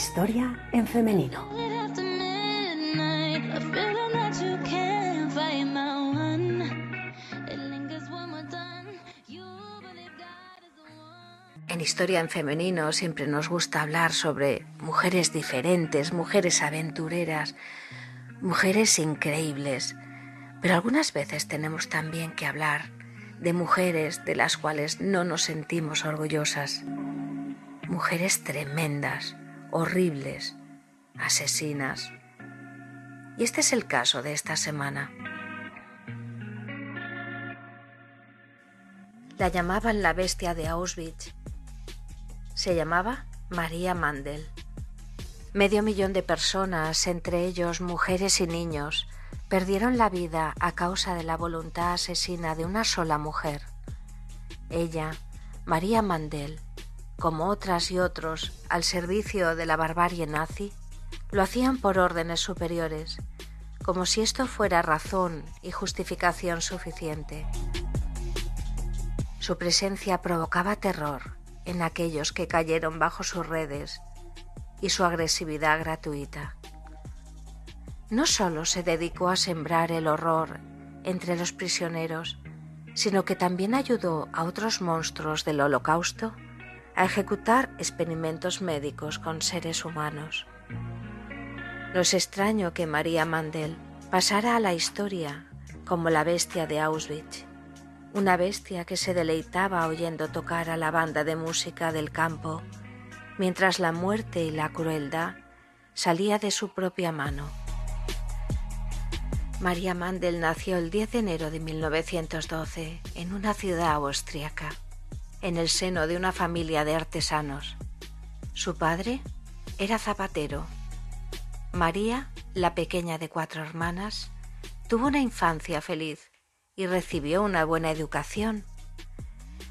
is a woman. En Historia en Femenino siempre nos gusta hablar sobre mujeres diferentes, mujeres aventureras, mujeres increíbles. Pero algunas veces tenemos también que hablar de mujeres de las cuales no nos sentimos orgullosas. Mujeres tremendas, horribles, asesinas. Y este es el caso de esta semana. La llamaban la bestia de Auschwitz se llamaba María Mandel. Medio millón de personas, entre ellos mujeres y niños, perdieron la vida a causa de la voluntad asesina de una sola mujer. Ella, María Mandel, como otras y otros al servicio de la barbarie nazi, lo hacían por órdenes superiores, como si esto fuera razón y justificación suficiente. Su presencia provocaba terror en aquellos que cayeron bajo sus redes y su agresividad gratuita. No solo se dedicó a sembrar el horror entre los prisioneros, sino que también ayudó a otros monstruos del holocausto a ejecutar experimentos médicos con seres humanos. No es extraño que María Mandel pasara a la historia como la bestia de Auschwitz una bestia que se deleitaba oyendo tocar a la banda de música del campo, mientras la muerte y la crueldad salía de su propia mano. María Mandel nació el 10 de enero de 1912 en una ciudad austríaca, en el seno de una familia de artesanos. Su padre era zapatero. María, la pequeña de cuatro hermanas, tuvo una infancia feliz y recibió una buena educación.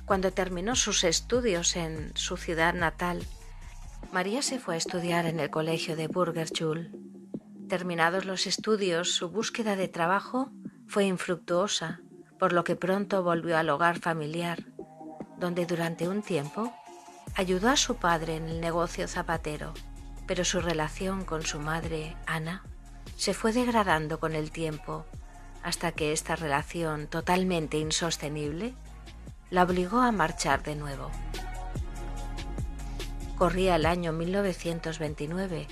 Cuando terminó sus estudios en su ciudad natal, María se fue a estudiar en el colegio de Burgerschule. Terminados los estudios, su búsqueda de trabajo fue infructuosa, por lo que pronto volvió al hogar familiar, donde durante un tiempo ayudó a su padre en el negocio zapatero, pero su relación con su madre, Ana, se fue degradando con el tiempo hasta que esta relación totalmente insostenible la obligó a marchar de nuevo. Corría el año 1929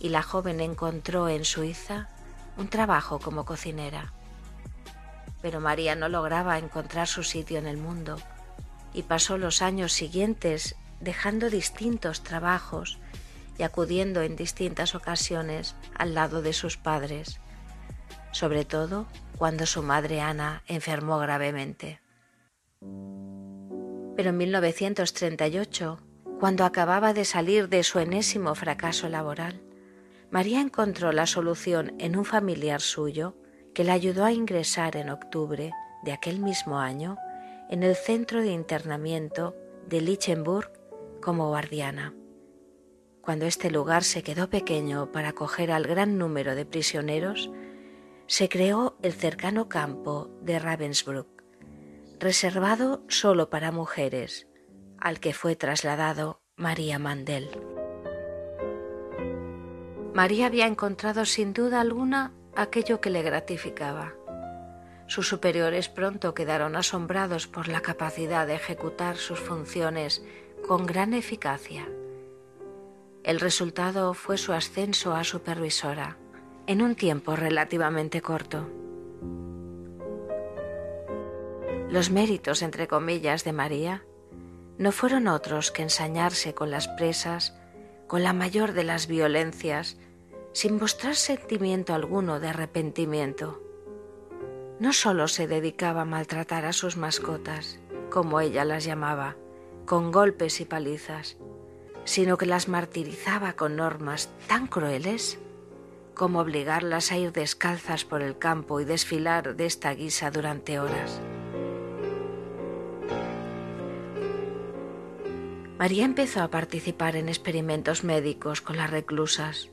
y la joven encontró en Suiza un trabajo como cocinera. Pero María no lograba encontrar su sitio en el mundo y pasó los años siguientes dejando distintos trabajos y acudiendo en distintas ocasiones al lado de sus padres sobre todo cuando su madre Ana enfermó gravemente. Pero en 1938, cuando acababa de salir de su enésimo fracaso laboral, María encontró la solución en un familiar suyo que la ayudó a ingresar en octubre de aquel mismo año en el centro de internamiento de Lichtenburg como guardiana. Cuando este lugar se quedó pequeño para acoger al gran número de prisioneros, se creó el cercano campo de Ravensbrück, reservado solo para mujeres, al que fue trasladado María Mandel. María había encontrado sin duda alguna aquello que le gratificaba. Sus superiores pronto quedaron asombrados por la capacidad de ejecutar sus funciones con gran eficacia. El resultado fue su ascenso a supervisora en un tiempo relativamente corto. Los méritos, entre comillas, de María no fueron otros que ensañarse con las presas con la mayor de las violencias, sin mostrar sentimiento alguno de arrepentimiento. No sólo se dedicaba a maltratar a sus mascotas, como ella las llamaba, con golpes y palizas, sino que las martirizaba con normas tan crueles como obligarlas a ir descalzas por el campo y desfilar de esta guisa durante horas. María empezó a participar en experimentos médicos con las reclusas,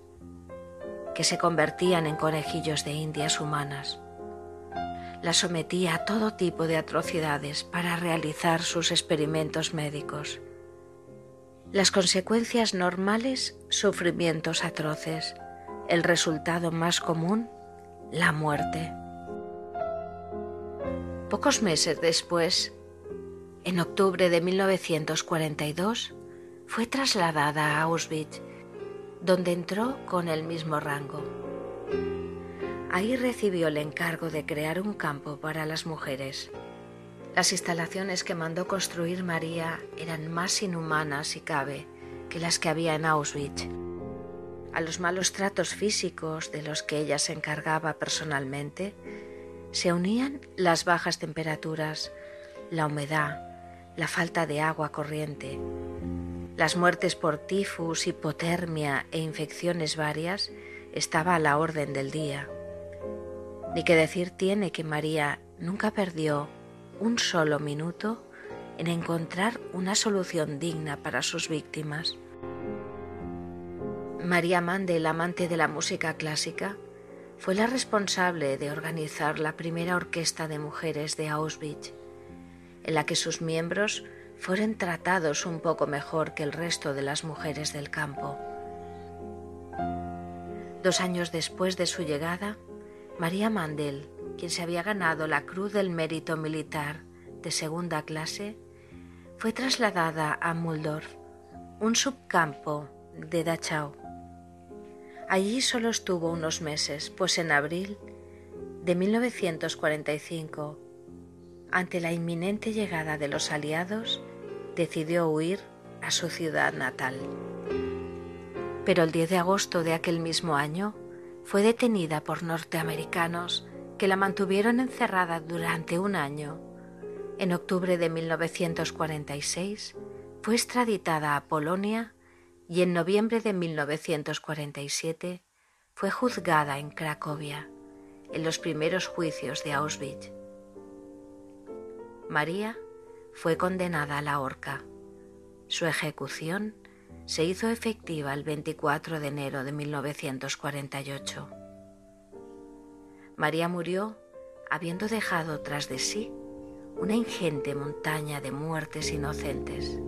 que se convertían en conejillos de indias humanas. La sometía a todo tipo de atrocidades para realizar sus experimentos médicos. Las consecuencias normales, sufrimientos atroces. El resultado más común, la muerte. Pocos meses después, en octubre de 1942, fue trasladada a Auschwitz, donde entró con el mismo rango. Ahí recibió el encargo de crear un campo para las mujeres las instalaciones que mandó construir María eran más inhumanas, si cabe, que las que había en Auschwitz. A los malos tratos físicos de los que ella se encargaba personalmente, se unían las bajas temperaturas, la humedad, la falta de agua corriente. Las muertes por tifus, hipotermia e infecciones varias estaba a la orden del día. Ni que decir tiene que María nunca perdió un solo minuto en encontrar una solución digna para sus víctimas. María Mandel, amante de la música clásica, fue la responsable de organizar la primera orquesta de mujeres de Auschwitz, en la que sus miembros fueron tratados un poco mejor que el resto de las mujeres del campo. Dos años después de su llegada, María Mandel quien se había ganado la Cruz del Mérito Militar de segunda clase, fue trasladada a Muldorf, un subcampo de Dachau. Allí solo estuvo unos meses, pues en abril de 1945, ante la inminente llegada de los aliados, decidió huir a su ciudad natal. Pero el 10 de agosto de aquel mismo año fue detenida por norteamericanos que la mantuvieron encerrada durante un año. En octubre de 1946 fue extraditada a Polonia y en noviembre de 1947 fue juzgada en Cracovia, en los primeros juicios de Auschwitz. María fue condenada a la horca. Su ejecución se hizo efectiva el 24 de enero de 1948. María murió habiendo dejado tras de sí una ingente montaña de muertes inocentes.